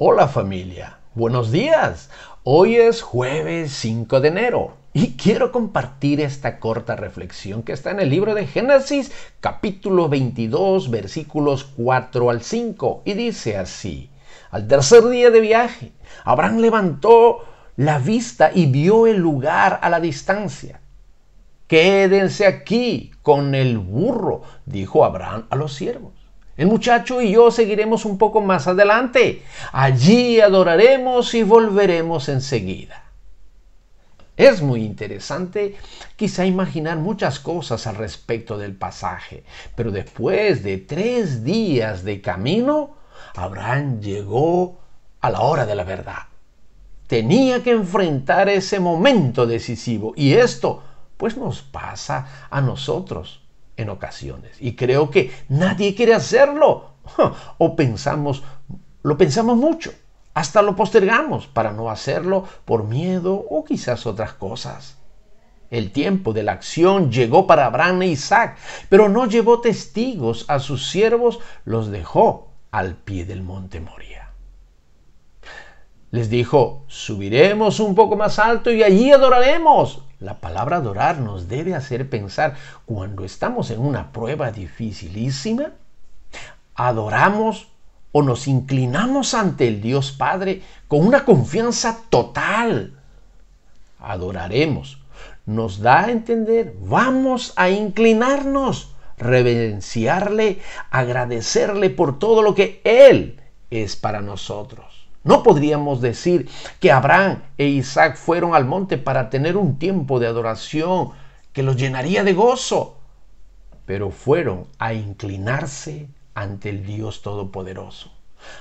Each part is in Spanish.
Hola familia, buenos días. Hoy es jueves 5 de enero y quiero compartir esta corta reflexión que está en el libro de Génesis capítulo 22 versículos 4 al 5 y dice así, al tercer día de viaje, Abraham levantó la vista y vio el lugar a la distancia. Quédense aquí con el burro, dijo Abraham a los siervos. El muchacho y yo seguiremos un poco más adelante. Allí adoraremos y volveremos enseguida. Es muy interesante quizá imaginar muchas cosas al respecto del pasaje, pero después de tres días de camino, Abraham llegó a la hora de la verdad. Tenía que enfrentar ese momento decisivo y esto pues nos pasa a nosotros en ocasiones. Y creo que nadie quiere hacerlo. O pensamos, lo pensamos mucho. Hasta lo postergamos para no hacerlo por miedo o quizás otras cosas. El tiempo de la acción llegó para Abraham e Isaac, pero no llevó testigos a sus siervos, los dejó al pie del monte Moria. Les dijo, subiremos un poco más alto y allí adoraremos. La palabra adorar nos debe hacer pensar cuando estamos en una prueba dificilísima, adoramos o nos inclinamos ante el Dios Padre con una confianza total. Adoraremos. Nos da a entender, vamos a inclinarnos, reverenciarle, agradecerle por todo lo que Él es para nosotros. No podríamos decir que Abraham e Isaac fueron al monte para tener un tiempo de adoración que los llenaría de gozo, pero fueron a inclinarse ante el Dios Todopoderoso.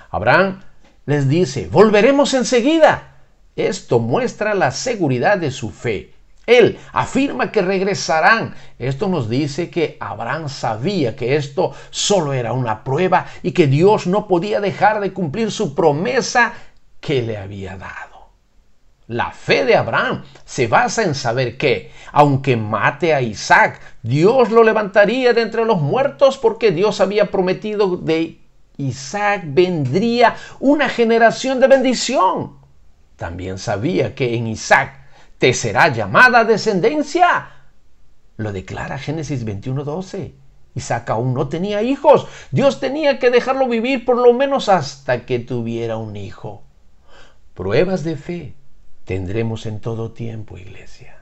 Abraham les dice, volveremos enseguida. Esto muestra la seguridad de su fe él afirma que regresarán. Esto nos dice que Abraham sabía que esto solo era una prueba y que Dios no podía dejar de cumplir su promesa que le había dado. La fe de Abraham se basa en saber que, aunque mate a Isaac, Dios lo levantaría de entre los muertos porque Dios había prometido de Isaac vendría una generación de bendición. También sabía que en Isaac te será llamada descendencia. Lo declara Génesis 21:12. Isaac aún no tenía hijos. Dios tenía que dejarlo vivir por lo menos hasta que tuviera un hijo. Pruebas de fe tendremos en todo tiempo, iglesia.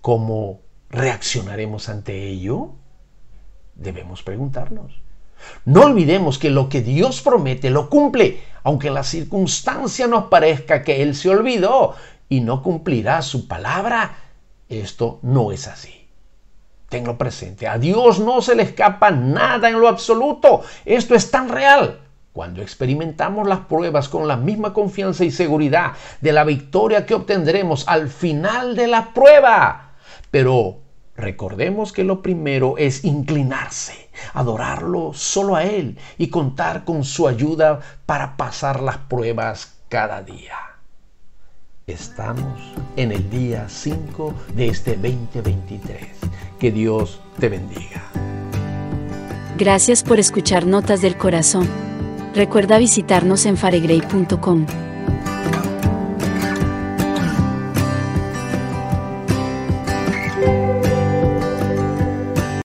¿Cómo reaccionaremos ante ello? Debemos preguntarnos. No olvidemos que lo que Dios promete lo cumple, aunque la circunstancia nos parezca que Él se olvidó y no cumplirá su palabra, esto no es así. Tengo presente, a Dios no se le escapa nada en lo absoluto. Esto es tan real. Cuando experimentamos las pruebas con la misma confianza y seguridad de la victoria que obtendremos al final de la prueba. Pero recordemos que lo primero es inclinarse, adorarlo solo a Él y contar con su ayuda para pasar las pruebas cada día. Estamos en el día 5 de este 2023. Que Dios te bendiga. Gracias por escuchar Notas del Corazón. Recuerda visitarnos en faregrey.com.